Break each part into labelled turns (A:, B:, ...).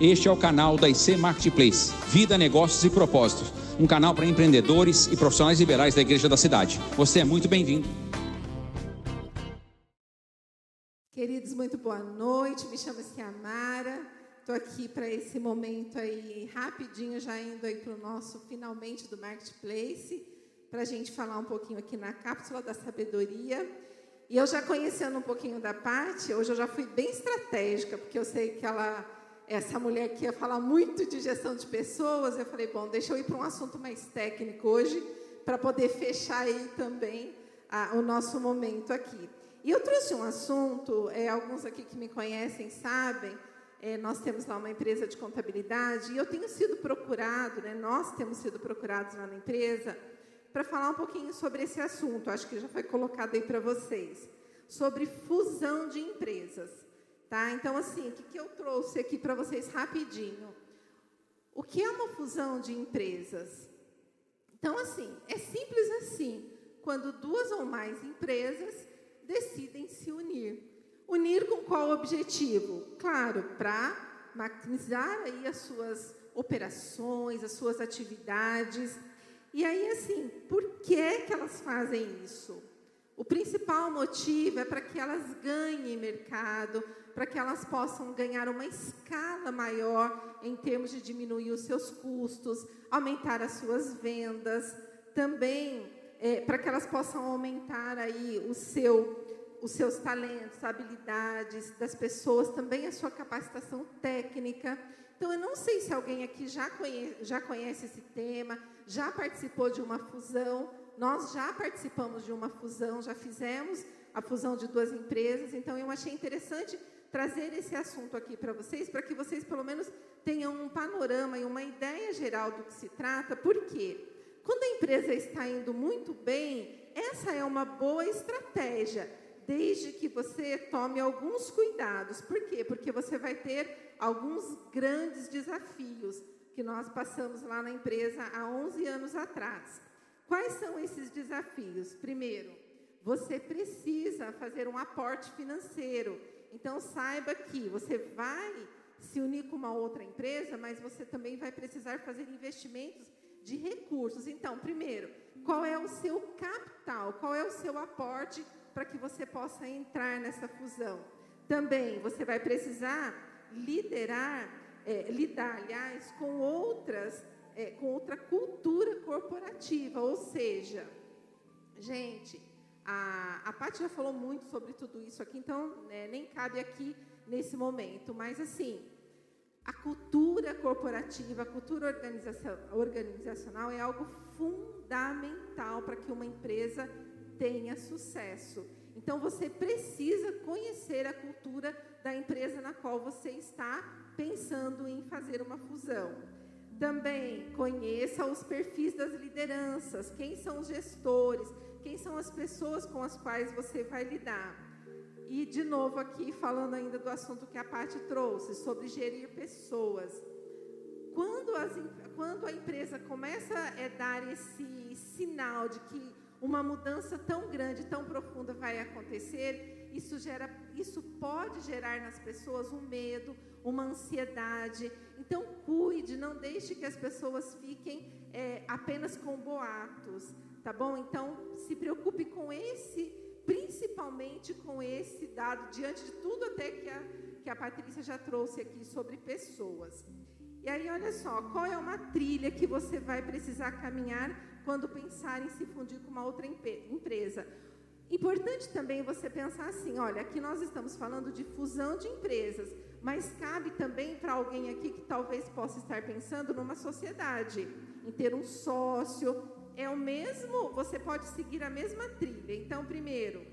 A: Este é o canal da IC Marketplace, Vida, Negócios e Propósitos, um canal para empreendedores e profissionais liberais da Igreja da Cidade. Você é muito bem-vindo.
B: Queridos, muito boa noite. Me chamo Ciamara. Estou aqui para esse momento aí, rapidinho, já indo aí para o nosso finalmente do Marketplace, para a gente falar um pouquinho aqui na cápsula da sabedoria. E eu já conhecendo um pouquinho da parte, hoje eu já fui bem estratégica, porque eu sei que ela, essa mulher que ia falar muito de gestão de pessoas, eu falei, bom, deixa eu ir para um assunto mais técnico hoje, para poder fechar aí também a, o nosso momento aqui. E eu trouxe um assunto, é, alguns aqui que me conhecem sabem, é, nós temos lá uma empresa de contabilidade e eu tenho sido procurado, né, nós temos sido procurados lá na empresa para falar um pouquinho sobre esse assunto, acho que já foi colocado aí para vocês, sobre fusão de empresas. Tá? Então, assim, o que, que eu trouxe aqui para vocês rapidinho? O que é uma fusão de empresas? Então, assim, é simples assim, quando duas ou mais empresas decidem se unir. Unir com qual objetivo? Claro, para maximizar aí as suas operações, as suas atividades, e aí, assim, por que, que elas fazem isso? O principal motivo é para que elas ganhem mercado, para que elas possam ganhar uma escala maior em termos de diminuir os seus custos, aumentar as suas vendas, também é, para que elas possam aumentar aí o seu, os seus talentos, habilidades das pessoas, também a sua capacitação técnica. Então, eu não sei se alguém aqui já conhece, já conhece esse tema, já participou de uma fusão. Nós já participamos de uma fusão, já fizemos a fusão de duas empresas. Então, eu achei interessante trazer esse assunto aqui para vocês, para que vocês, pelo menos, tenham um panorama e uma ideia geral do que se trata. Por quê? Quando a empresa está indo muito bem, essa é uma boa estratégia desde que você tome alguns cuidados. Por quê? Porque você vai ter alguns grandes desafios que nós passamos lá na empresa há 11 anos atrás. Quais são esses desafios? Primeiro, você precisa fazer um aporte financeiro. Então, saiba que você vai se unir com uma outra empresa, mas você também vai precisar fazer investimentos de recursos. Então, primeiro, qual é o seu capital? Qual é o seu aporte para que você possa entrar nessa fusão. Também você vai precisar liderar, é, lidar, aliás, com outras, é, com outra cultura corporativa, ou seja, gente, a, a Paty já falou muito sobre tudo isso aqui, então né, nem cabe aqui nesse momento, mas assim, a cultura corporativa, a cultura organizacional é algo fundamental para que uma empresa tenha sucesso. Então você precisa conhecer a cultura da empresa na qual você está pensando em fazer uma fusão. Também conheça os perfis das lideranças, quem são os gestores, quem são as pessoas com as quais você vai lidar. E de novo aqui falando ainda do assunto que a Paty trouxe sobre gerir pessoas. Quando, as, quando a empresa começa a dar esse sinal de que uma mudança tão grande, tão profunda vai acontecer, isso, gera, isso pode gerar nas pessoas um medo, uma ansiedade. Então, cuide, não deixe que as pessoas fiquem é, apenas com boatos, tá bom? Então, se preocupe com esse, principalmente com esse dado, diante de tudo até que a, que a Patrícia já trouxe aqui sobre pessoas. E aí, olha só, qual é uma trilha que você vai precisar caminhar quando pensar em se fundir com uma outra empresa. Importante também você pensar assim, olha, aqui nós estamos falando de fusão de empresas, mas cabe também para alguém aqui que talvez possa estar pensando numa sociedade, em ter um sócio, é o mesmo, você pode seguir a mesma trilha. Então, primeiro,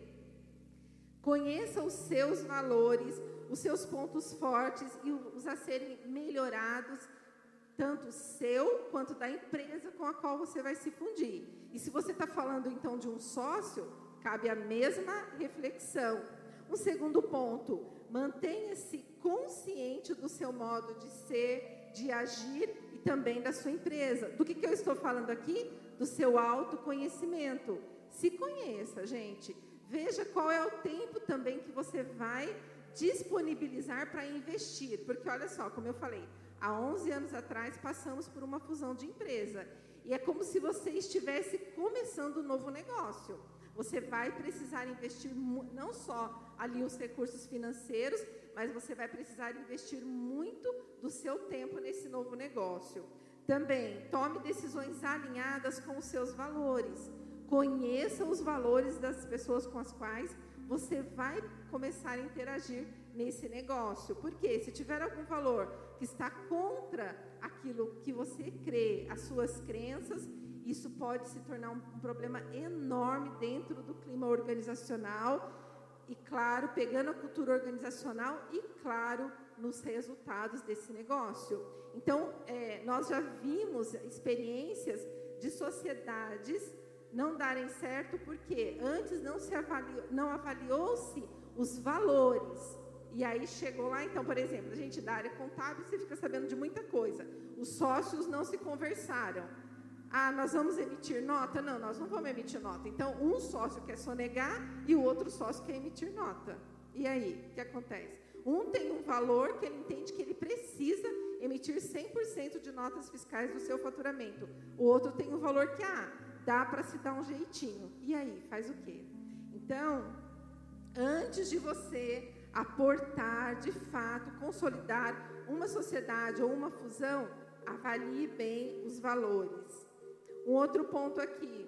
B: conheça os seus valores, os seus pontos fortes e os a serem melhorados tanto seu quanto da empresa com a qual você vai se fundir. E se você está falando então de um sócio, cabe a mesma reflexão. Um segundo ponto, mantenha-se consciente do seu modo de ser, de agir e também da sua empresa. Do que, que eu estou falando aqui? Do seu autoconhecimento. Se conheça, gente. Veja qual é o tempo também que você vai disponibilizar para investir. Porque olha só, como eu falei, há 11 anos atrás passamos por uma fusão de empresa. E é como se você estivesse começando um novo negócio. Você vai precisar investir não só ali os recursos financeiros, mas você vai precisar investir muito do seu tempo nesse novo negócio. Também tome decisões alinhadas com os seus valores. Conheça os valores das pessoas com as quais você vai começar a interagir nesse negócio. Porque se tiver algum valor que está contra aquilo que você crê, as suas crenças, isso pode se tornar um, problema enorme dentro do clima organizacional e, claro, pegando a cultura organizacional e, claro, nos resultados desse negócio. Então, é, nós já vimos experiências de sociedades não darem certo porque antes não se avaliou, não avaliou-se os valores. E aí chegou lá, então, por exemplo, a gente da área contábil, você fica sabendo de muita coisa. Os sócios não se conversaram. Ah, nós vamos emitir nota? Não, nós não vamos emitir nota. Então, um sócio quer sonegar e o outro sócio quer emitir nota. E aí, o que acontece? Um tem um valor que ele entende que ele precisa emitir 100% de notas fiscais do seu faturamento. O outro tem um valor que, ah, dá para se dar um jeitinho. E aí, faz o quê? Então, antes de você aportar, de fato, consolidar uma sociedade ou uma fusão, avalie bem os valores. Um outro ponto aqui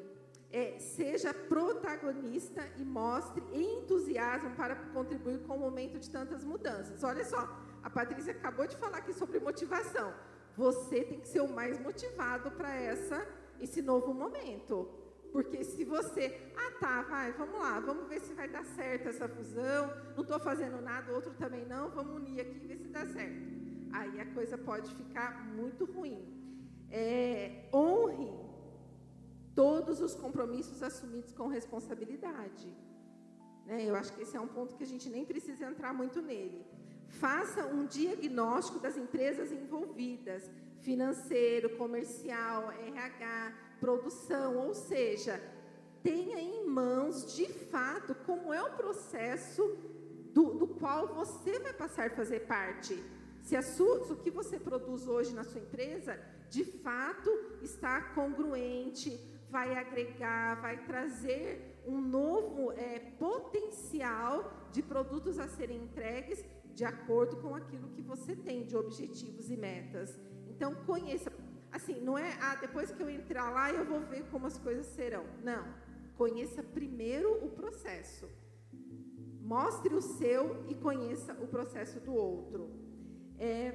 B: é seja protagonista e mostre entusiasmo para contribuir com o momento de tantas mudanças. Olha só, a Patrícia acabou de falar aqui sobre motivação. Você tem que ser o mais motivado para essa esse novo momento. Porque se você, ah tá, vai, vamos lá, vamos ver se vai dar certo essa fusão, não estou fazendo nada, outro também não, vamos unir aqui e ver se dá certo. Aí a coisa pode ficar muito ruim. É, honre todos os compromissos assumidos com responsabilidade. Né? Eu acho que esse é um ponto que a gente nem precisa entrar muito nele. Faça um diagnóstico das empresas envolvidas, financeiro, comercial, RH, produção, ou seja, tenha em mãos de fato como é o processo do, do qual você vai passar a fazer parte. Se, se o que você produz hoje na sua empresa de fato está congruente, vai agregar, vai trazer um novo é, potencial de produtos a serem entregues de acordo com aquilo que você tem de objetivos e metas. Então, conheça. Assim, não é, ah, depois que eu entrar lá, eu vou ver como as coisas serão. Não. Conheça primeiro o processo. Mostre o seu e conheça o processo do outro. É,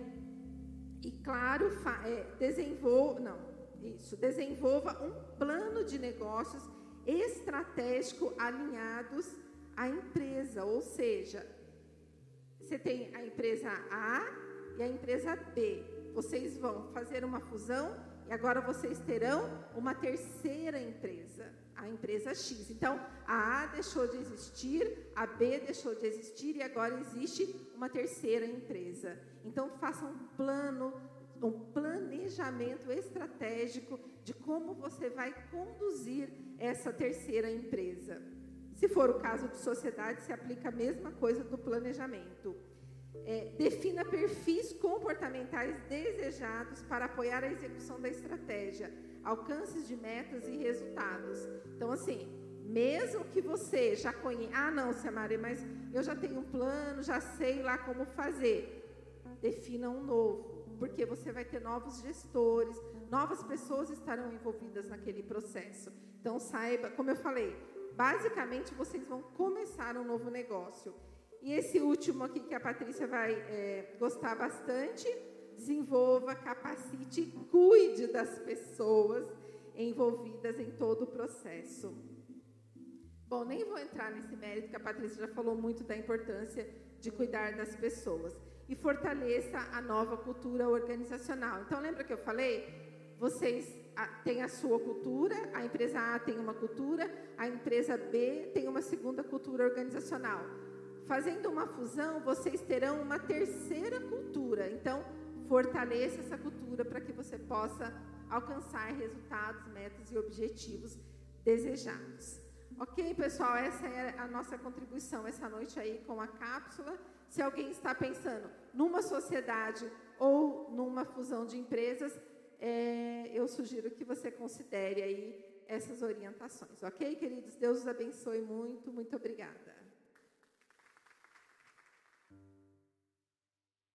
B: e, claro, é, desenvolva, não, isso, desenvolva um plano de negócios estratégico alinhados à empresa, ou seja, você tem a empresa A e a empresa B vocês vão fazer uma fusão e agora vocês terão uma terceira empresa, a empresa X. Então, a A deixou de existir, a B deixou de existir e agora existe uma terceira empresa. Então, faça um plano, um planejamento estratégico de como você vai conduzir essa terceira empresa. Se for o caso de sociedade, se aplica a mesma coisa do planejamento. É, defina perfis comportamentais desejados para apoiar a execução da estratégia, alcances de metas e resultados. Então, assim, mesmo que você já conheça, ah, não, Samara, mas eu já tenho um plano, já sei lá como fazer. Defina um novo, porque você vai ter novos gestores, novas pessoas estarão envolvidas naquele processo. Então, saiba, como eu falei, basicamente vocês vão começar um novo negócio. E esse último aqui que a Patrícia vai é, gostar bastante, desenvolva, capacite, cuide das pessoas envolvidas em todo o processo. Bom, nem vou entrar nesse mérito, que a Patrícia já falou muito da importância de cuidar das pessoas. E fortaleça a nova cultura organizacional. Então, lembra que eu falei? Vocês têm a sua cultura, a empresa A tem uma cultura, a empresa B tem uma segunda cultura organizacional. Fazendo uma fusão, vocês terão uma terceira cultura. Então, fortaleça essa cultura para que você possa alcançar resultados, metas e objetivos desejados. Ok, pessoal? Essa é a nossa contribuição essa noite aí com a cápsula. Se alguém está pensando numa sociedade ou numa fusão de empresas, é, eu sugiro que você considere aí essas orientações, ok, queridos? Deus os abençoe muito, muito obrigada.